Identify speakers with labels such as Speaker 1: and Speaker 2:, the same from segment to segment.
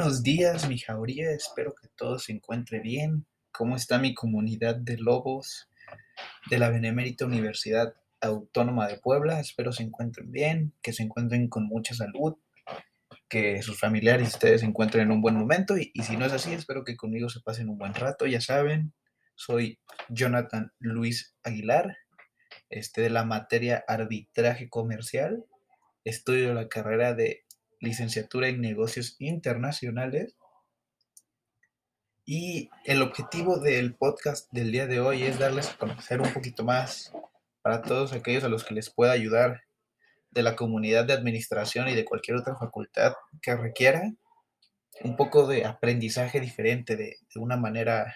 Speaker 1: buenos días, mi jauría. Espero que todo se encuentre bien. ¿Cómo está mi comunidad de lobos de la Benemérita Universidad Autónoma de Puebla? Espero se encuentren bien, que se encuentren con mucha salud, que sus familiares y ustedes se encuentren en un buen momento. Y, y si no es así, espero que conmigo se pasen un buen rato. Ya saben, soy Jonathan Luis Aguilar, este, de la materia arbitraje comercial. Estudio la carrera de licenciatura en negocios internacionales. Y el objetivo del podcast del día de hoy es darles a conocer un poquito más para todos aquellos a los que les pueda ayudar de la comunidad de administración y de cualquier otra facultad que requiera un poco de aprendizaje diferente de, de una manera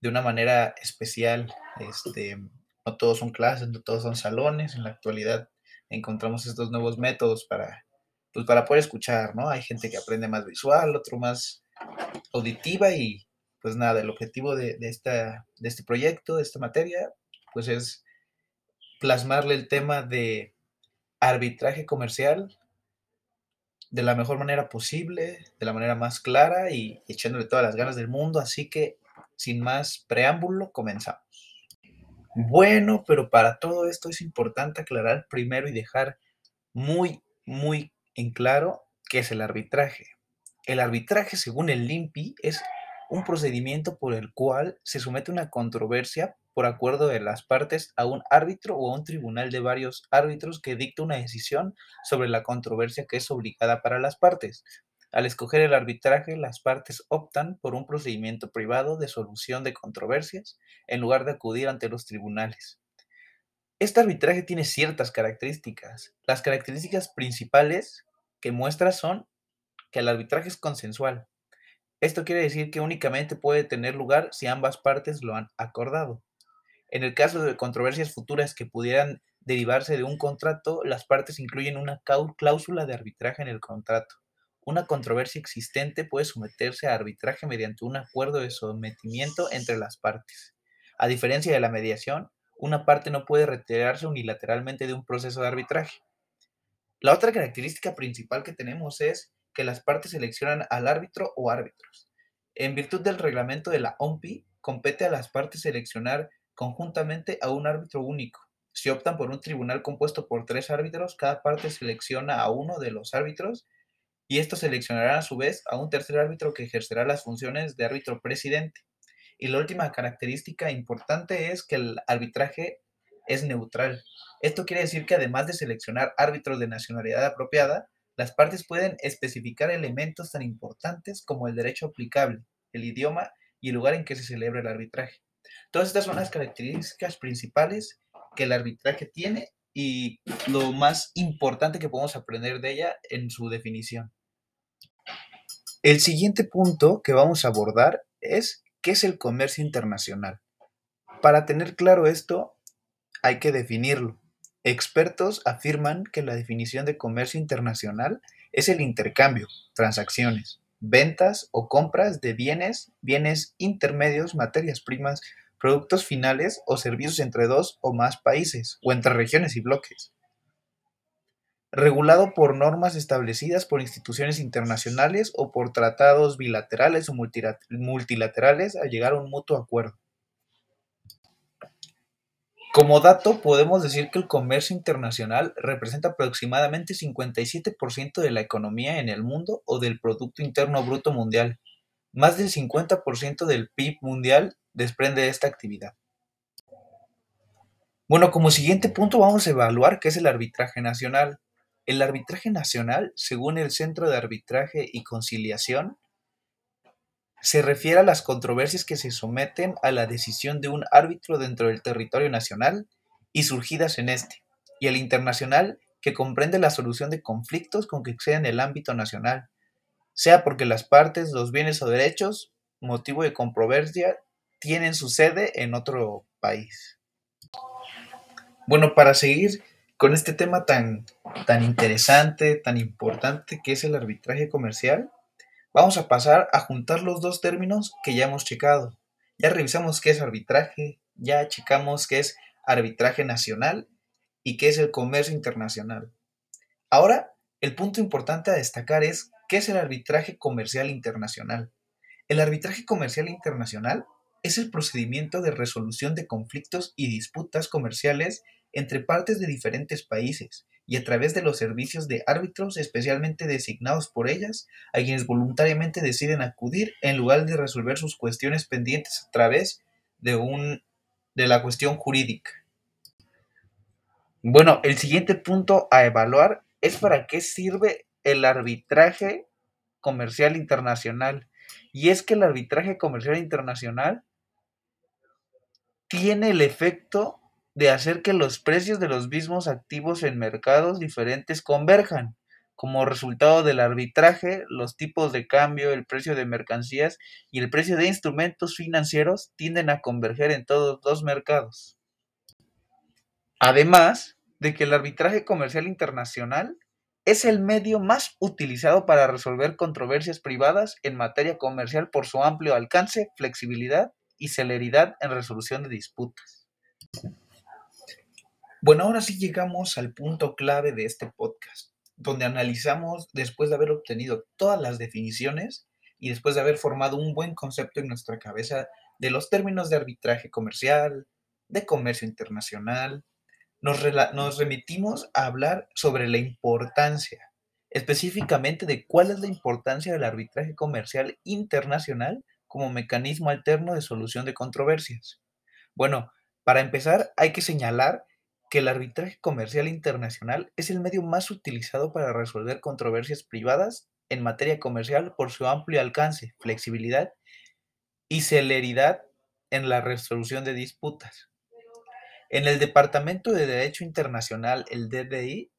Speaker 1: de una manera especial este no todos son clases no todos son salones en la actualidad encontramos estos nuevos métodos para pues para poder escuchar, ¿no? Hay gente que aprende más visual, otro más auditiva y pues nada, el objetivo de, esta, de este proyecto, de esta materia, pues es plasmarle el tema de arbitraje comercial de la mejor manera posible, de la manera más clara y echándole todas las ganas del mundo. Así que, sin más preámbulo, comenzamos. Bueno, pero para todo esto es importante aclarar primero y dejar muy, muy en claro qué es el arbitraje. El arbitraje, según el LIMPI, es un procedimiento por el cual se somete una controversia por acuerdo de las partes a un árbitro o a un tribunal de varios árbitros que dicta una decisión sobre la controversia que es obligada para las partes. Al escoger el arbitraje, las partes optan por un procedimiento privado de solución de controversias en lugar de acudir ante los tribunales. Este arbitraje tiene ciertas características. Las características principales que muestra son que el arbitraje es consensual. Esto quiere decir que únicamente puede tener lugar si ambas partes lo han acordado. En el caso de controversias futuras que pudieran derivarse de un contrato, las partes incluyen una cláusula de arbitraje en el contrato. Una controversia existente puede someterse a arbitraje mediante un acuerdo de sometimiento entre las partes. A diferencia de la mediación, una parte no puede retirarse unilateralmente de un proceso de arbitraje. La otra característica principal que tenemos es que las partes seleccionan al árbitro o árbitros. En virtud del reglamento de la OMPI, compete a las partes seleccionar conjuntamente a un árbitro único. Si optan por un tribunal compuesto por tres árbitros, cada parte selecciona a uno de los árbitros y estos seleccionarán a su vez a un tercer árbitro que ejercerá las funciones de árbitro presidente. Y la última característica importante es que el arbitraje es neutral. Esto quiere decir que además de seleccionar árbitros de nacionalidad apropiada, las partes pueden especificar elementos tan importantes como el derecho aplicable, el idioma y el lugar en que se celebra el arbitraje. Todas estas son las características principales que el arbitraje tiene y lo más importante que podemos aprender de ella en su definición. El siguiente punto que vamos a abordar es ¿Qué es el comercio internacional? Para tener claro esto, hay que definirlo. Expertos afirman que la definición de comercio internacional es el intercambio, transacciones, ventas o compras de bienes, bienes intermedios, materias primas, productos finales o servicios entre dos o más países o entre regiones y bloques regulado por normas establecidas por instituciones internacionales o por tratados bilaterales o multilaterales a llegar a un mutuo acuerdo. Como dato, podemos decir que el comercio internacional representa aproximadamente 57% de la economía en el mundo o del Producto Interno Bruto Mundial. Más del 50% del PIB mundial desprende de esta actividad. Bueno, como siguiente punto vamos a evaluar qué es el arbitraje nacional. El arbitraje nacional, según el Centro de Arbitraje y Conciliación, se refiere a las controversias que se someten a la decisión de un árbitro dentro del territorio nacional y surgidas en este, y el internacional, que comprende la solución de conflictos con que exceden el ámbito nacional, sea porque las partes, los bienes o derechos, motivo de controversia, tienen su sede en otro país. Bueno, para seguir con este tema tan, tan interesante, tan importante que es el arbitraje comercial, vamos a pasar a juntar los dos términos que ya hemos checado. Ya revisamos qué es arbitraje, ya checamos qué es arbitraje nacional y qué es el comercio internacional. Ahora, el punto importante a destacar es ¿Qué es el arbitraje comercial internacional? El arbitraje comercial internacional es el procedimiento de resolución de conflictos y disputas comerciales entre partes de diferentes países y a través de los servicios de árbitros especialmente designados por ellas, a quienes voluntariamente deciden acudir en lugar de resolver sus cuestiones pendientes a través de, un, de la cuestión jurídica. Bueno, el siguiente punto a evaluar es para qué sirve el arbitraje comercial internacional. Y es que el arbitraje comercial internacional tiene el efecto de hacer que los precios de los mismos activos en mercados diferentes converjan. Como resultado del arbitraje, los tipos de cambio, el precio de mercancías y el precio de instrumentos financieros tienden a converger en todos los mercados. Además de que el arbitraje comercial internacional es el medio más utilizado para resolver controversias privadas en materia comercial por su amplio alcance, flexibilidad y celeridad en resolución de disputas. Bueno, ahora sí llegamos al punto clave de este podcast, donde analizamos, después de haber obtenido todas las definiciones y después de haber formado un buen concepto en nuestra cabeza de los términos de arbitraje comercial, de comercio internacional, nos, nos remitimos a hablar sobre la importancia, específicamente de cuál es la importancia del arbitraje comercial internacional como mecanismo alterno de solución de controversias. Bueno, para empezar hay que señalar que el arbitraje comercial internacional es el medio más utilizado para resolver controversias privadas en materia comercial por su amplio alcance, flexibilidad y celeridad en la resolución de disputas. En el Departamento de Derecho Internacional, el DDI,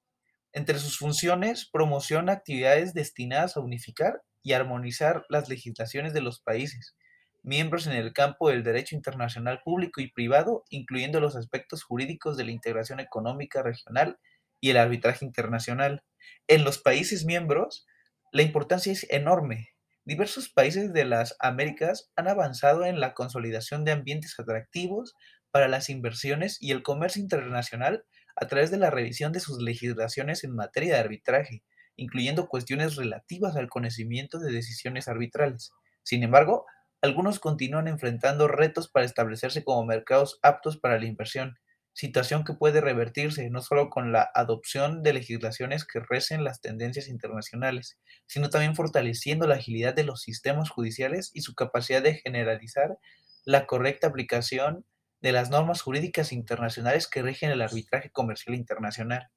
Speaker 1: entre sus funciones, promociona actividades destinadas a unificar y armonizar las legislaciones de los países, miembros en el campo del derecho internacional público y privado, incluyendo los aspectos jurídicos de la integración económica regional y el arbitraje internacional. En los países miembros, la importancia es enorme. Diversos países de las Américas han avanzado en la consolidación de ambientes atractivos para las inversiones y el comercio internacional a través de la revisión de sus legislaciones en materia de arbitraje, incluyendo cuestiones relativas al conocimiento de decisiones arbitrales. Sin embargo, algunos continúan enfrentando retos para establecerse como mercados aptos para la inversión, situación que puede revertirse no solo con la adopción de legislaciones que recen las tendencias internacionales, sino también fortaleciendo la agilidad de los sistemas judiciales y su capacidad de generalizar la correcta aplicación de las normas jurídicas internacionales que rigen el arbitraje comercial internacional.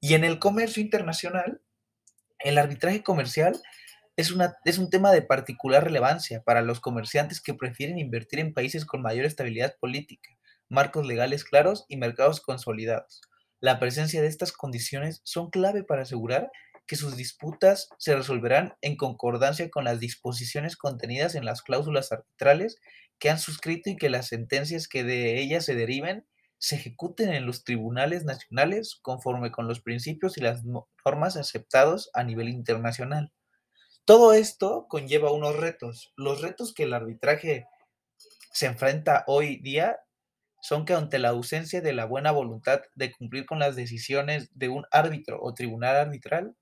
Speaker 1: Y en el comercio internacional, el arbitraje comercial es, un tema de particular relevancia para los comerciantes que prefieren invertir en países con mayor estabilidad política, marcos legales claros y mercados consolidados. La presencia de estas condiciones son clave para asegurar que sus disputas se resolverán en concordancia con las disposiciones contenidas en las cláusulas arbitrales que han suscrito y que las sentencias que de ellas se deriven se ejecuten en los tribunales nacionales conforme con los principios y las normas aceptados a nivel internacional. Todo esto conlleva unos retos. Los retos que el arbitraje se enfrenta hoy día son que ante la ausencia de la buena voluntad de cumplir con las decisiones de un árbitro o tribunal arbitral,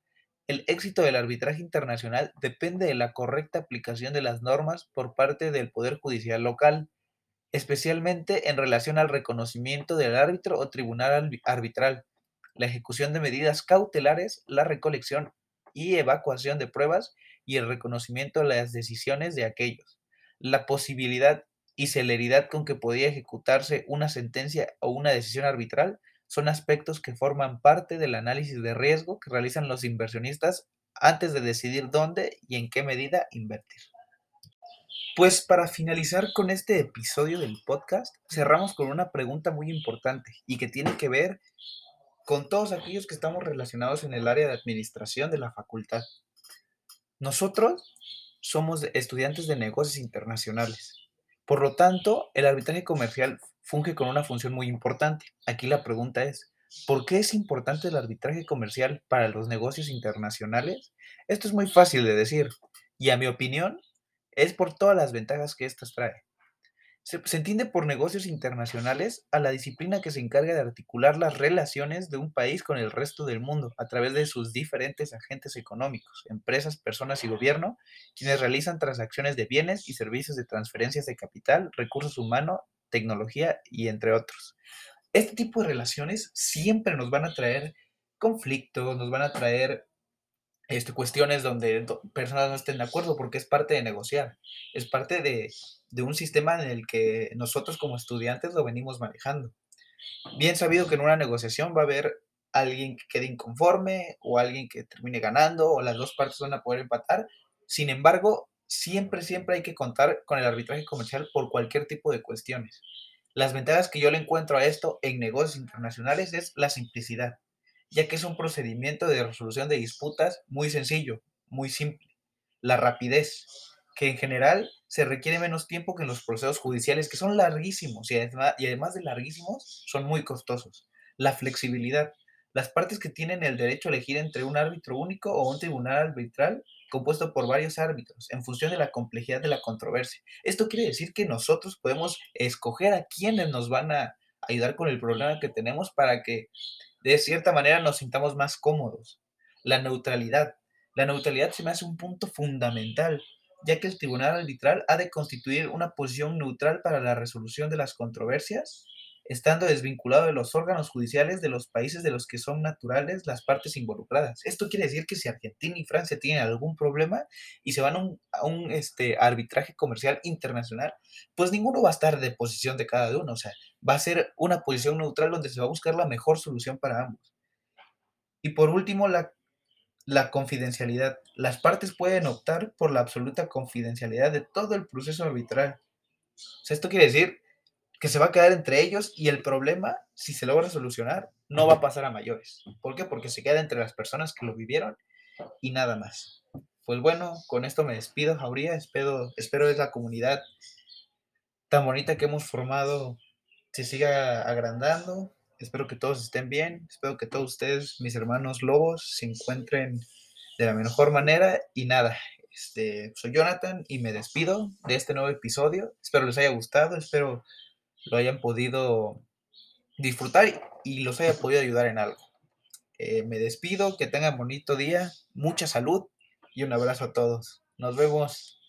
Speaker 1: el éxito del arbitraje internacional depende de la correcta aplicación de las normas por parte del Poder Judicial local, especialmente en relación al reconocimiento del árbitro o tribunal arbitral, la ejecución de medidas cautelares, la recolección y evacuación de pruebas y el reconocimiento de las decisiones de aquellos, la posibilidad y celeridad con que podía ejecutarse una sentencia o una decisión arbitral son aspectos que forman parte del análisis de riesgo que realizan los inversionistas antes de decidir dónde y en qué medida invertir. Pues para finalizar con este episodio del podcast, cerramos con una pregunta muy importante y que tiene que ver con todos aquellos que estamos relacionados en el área de administración de la facultad. Nosotros somos estudiantes de negocios internacionales. Por lo tanto, el arbitraje comercial funge con una función muy importante. Aquí la pregunta es, ¿por qué es importante el arbitraje comercial para los negocios internacionales? Esto es muy fácil de decir y a mi opinión es por todas las ventajas que éstas trae. Se, entiende por negocios internacionales a la disciplina que se encarga de articular las relaciones de un país con el resto del mundo a través de sus diferentes agentes económicos, empresas, personas y gobierno, quienes realizan transacciones de bienes y servicios de transferencias de capital, recursos humanos, tecnología y entre otros. Este tipo de relaciones siempre nos van a traer conflictos, nos van a traer este, cuestiones donde personas no estén de acuerdo, porque es parte de negociar, es parte de, de, un sistema en el que nosotros como estudiantes lo venimos manejando. Bien sabido que en una negociación va a haber alguien que quede inconforme o alguien que termine ganando o las dos partes van a poder empatar. Sin embargo, siempre, siempre hay que contar con el arbitraje comercial por cualquier tipo de cuestiones. Las ventajas que yo le encuentro a esto en negocios internacionales es la simplicidad ya que es un procedimiento de resolución de disputas muy sencillo, muy simple. La rapidez, que en general se requiere menos tiempo que en los procesos judiciales, que son larguísimos y además, de larguísimos, son muy costosos. La flexibilidad, las partes que tienen el derecho a elegir entre un árbitro único o un tribunal arbitral compuesto por varios árbitros en función de la complejidad de la controversia. Esto quiere decir que nosotros podemos escoger a quienes nos van a ayudar con el problema que tenemos para que de cierta manera nos sintamos más cómodos. La neutralidad. La neutralidad se me hace un punto fundamental, ya que el tribunal arbitral ha de constituir una posición neutral para la resolución de las controversias, estando desvinculado de los órganos judiciales de los países de los que son naturales las partes involucradas. Esto quiere decir que si Argentina y Francia tienen algún problema y se van a un, este, arbitraje comercial internacional, pues ninguno va a estar de posición de cada uno. O sea, va a ser una posición neutral donde se va a buscar la mejor solución para ambos. Y por último, la, la confidencialidad. Las partes pueden optar por la absoluta confidencialidad de todo el proceso arbitral. O sea, esto quiere decir que se va a quedar entre ellos y el problema, si se logra solucionar, no va a pasar a mayores. ¿Por qué? Porque se queda entre las personas que lo vivieron y nada más. Pues bueno, con esto me despido, Jauría. Espero, espero esa comunidad tan bonita que hemos formado se siga agrandando. Espero que todos estén bien. Espero que todos ustedes, mis hermanos lobos, se encuentren de la mejor manera. Y nada, este, soy Jonathan y me despido de este nuevo episodio. Espero les haya gustado, espero lo hayan podido disfrutar y los haya podido ayudar en algo. Eh, me despido, que tengan bonito día, mucha salud y un abrazo a todos. Nos vemos.